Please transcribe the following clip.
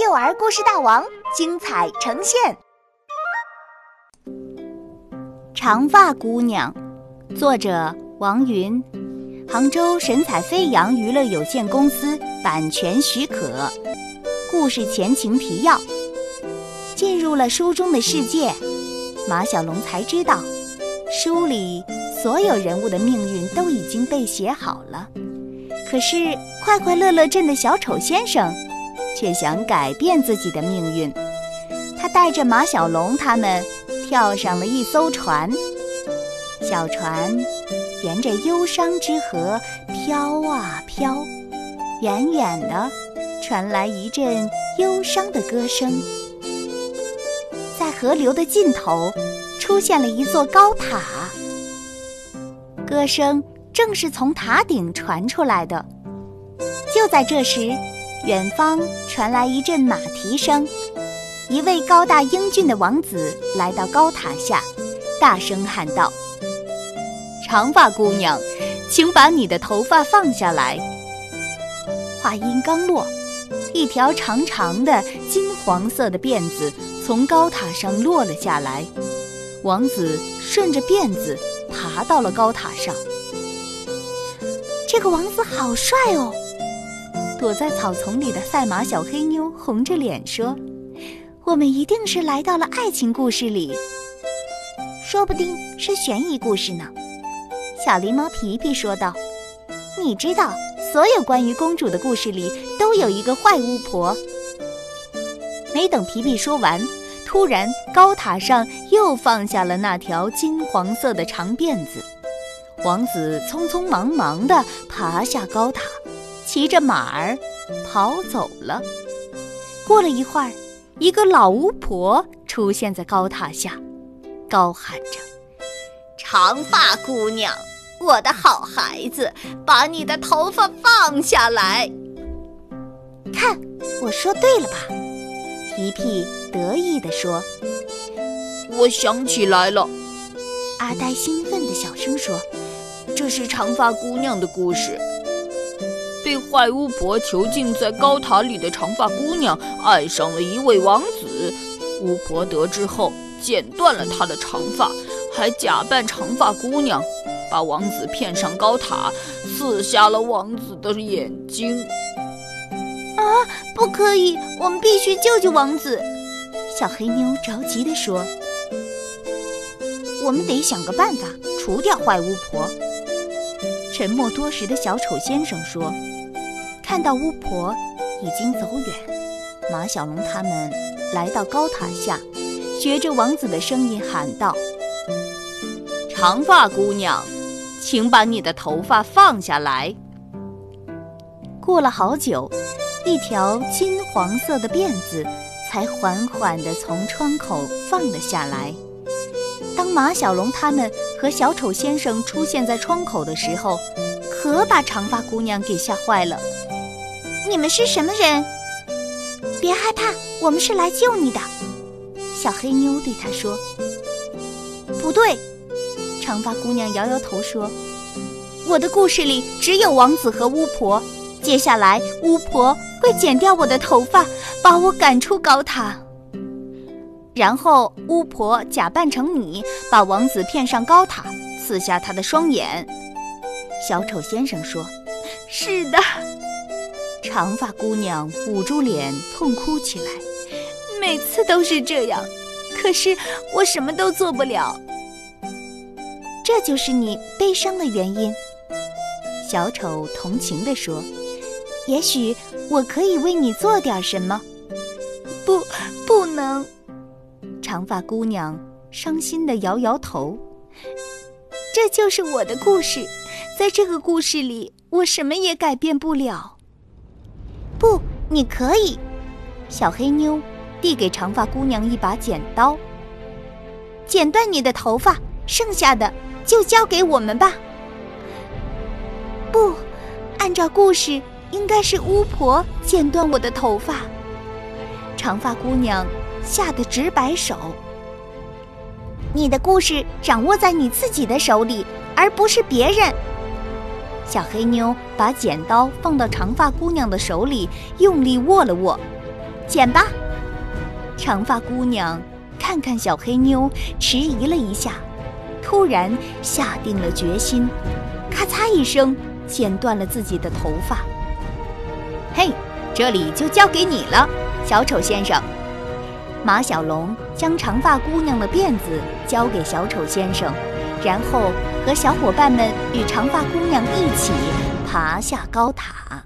幼儿故事大王精彩呈现，《长发姑娘》作者王云，杭州神采飞扬娱乐有限公司版权许可。故事前情提要：进入了书中的世界，马小龙才知道，书里所有人物的命运都已经被写好了。可是快快乐乐镇的小丑先生。却想改变自己的命运，他带着马小龙他们跳上了一艘船，小船沿着忧伤之河飘啊飘，远远的传来一阵忧伤的歌声。在河流的尽头，出现了一座高塔，歌声正是从塔顶传出来的。就在这时。远方传来一阵马蹄声，一位高大英俊的王子来到高塔下，大声喊道：“长发姑娘，请把你的头发放下来。”话音刚落，一条长长的金黄色的辫子从高塔上落了下来，王子顺着辫子爬到了高塔上。这个王子好帅哦！躲在草丛里的赛马小黑妞红着脸说：“我们一定是来到了爱情故事里，说不定是悬疑故事呢。”小狸猫皮皮说道：“你知道，所有关于公主的故事里都有一个坏巫婆。”没等皮皮说完，突然高塔上又放下了那条金黄色的长辫子，王子匆匆忙忙地爬下高塔。骑着马儿跑走了。过了一会儿，一个老巫婆出现在高塔下，高喊着：“长发姑娘，我的好孩子，把你的头发放下来！”看，我说对了吧？皮皮得意地说：“我想起来了。”阿呆兴奋地小声说：“这是长发姑娘的故事。”被坏巫婆囚禁在高塔里的长发姑娘爱上了一位王子，巫婆得知后剪断了她的长发，还假扮长发姑娘，把王子骗上高塔，刺瞎了王子的眼睛。啊，不可以！我们必须救救王子！小黑妞着急地说：“我们得想个办法除掉坏巫婆。”沉默多时的小丑先生说。看到巫婆已经走远，马小龙他们来到高塔下，学着王子的声音喊道：“长发姑娘，请把你的头发放下来。”过了好久，一条金黄色的辫子才缓缓地从窗口放了下来。当马小龙他们和小丑先生出现在窗口的时候，可把长发姑娘给吓坏了。你们是什么人？别害怕，我们是来救你的。小黑妞对他说：“不对。”长发姑娘摇摇头说：“我的故事里只有王子和巫婆。接下来，巫婆会剪掉我的头发，把我赶出高塔。然后，巫婆假扮成你，把王子骗上高塔，刺瞎他的双眼。”小丑先生说：“是的。”长发姑娘捂住脸痛哭起来，每次都是这样，可是我什么都做不了。这就是你悲伤的原因。小丑同情地说：“也许我可以为你做点什么。”不，不能。长发姑娘伤心地摇摇头。这就是我的故事，在这个故事里，我什么也改变不了。不，你可以。小黑妞递给长发姑娘一把剪刀，剪断你的头发，剩下的就交给我们吧。不，按照故事，应该是巫婆剪断我的头发。长发姑娘吓得直摆手。你的故事掌握在你自己的手里，而不是别人。小黑妞把剪刀放到长发姑娘的手里，用力握了握，剪吧。长发姑娘看看小黑妞，迟疑了一下，突然下定了决心，咔嚓一声剪断了自己的头发。嘿，这里就交给你了，小丑先生。马小龙将长发姑娘的辫子交给小丑先生，然后和小伙伴们与长发姑娘一起爬下高塔。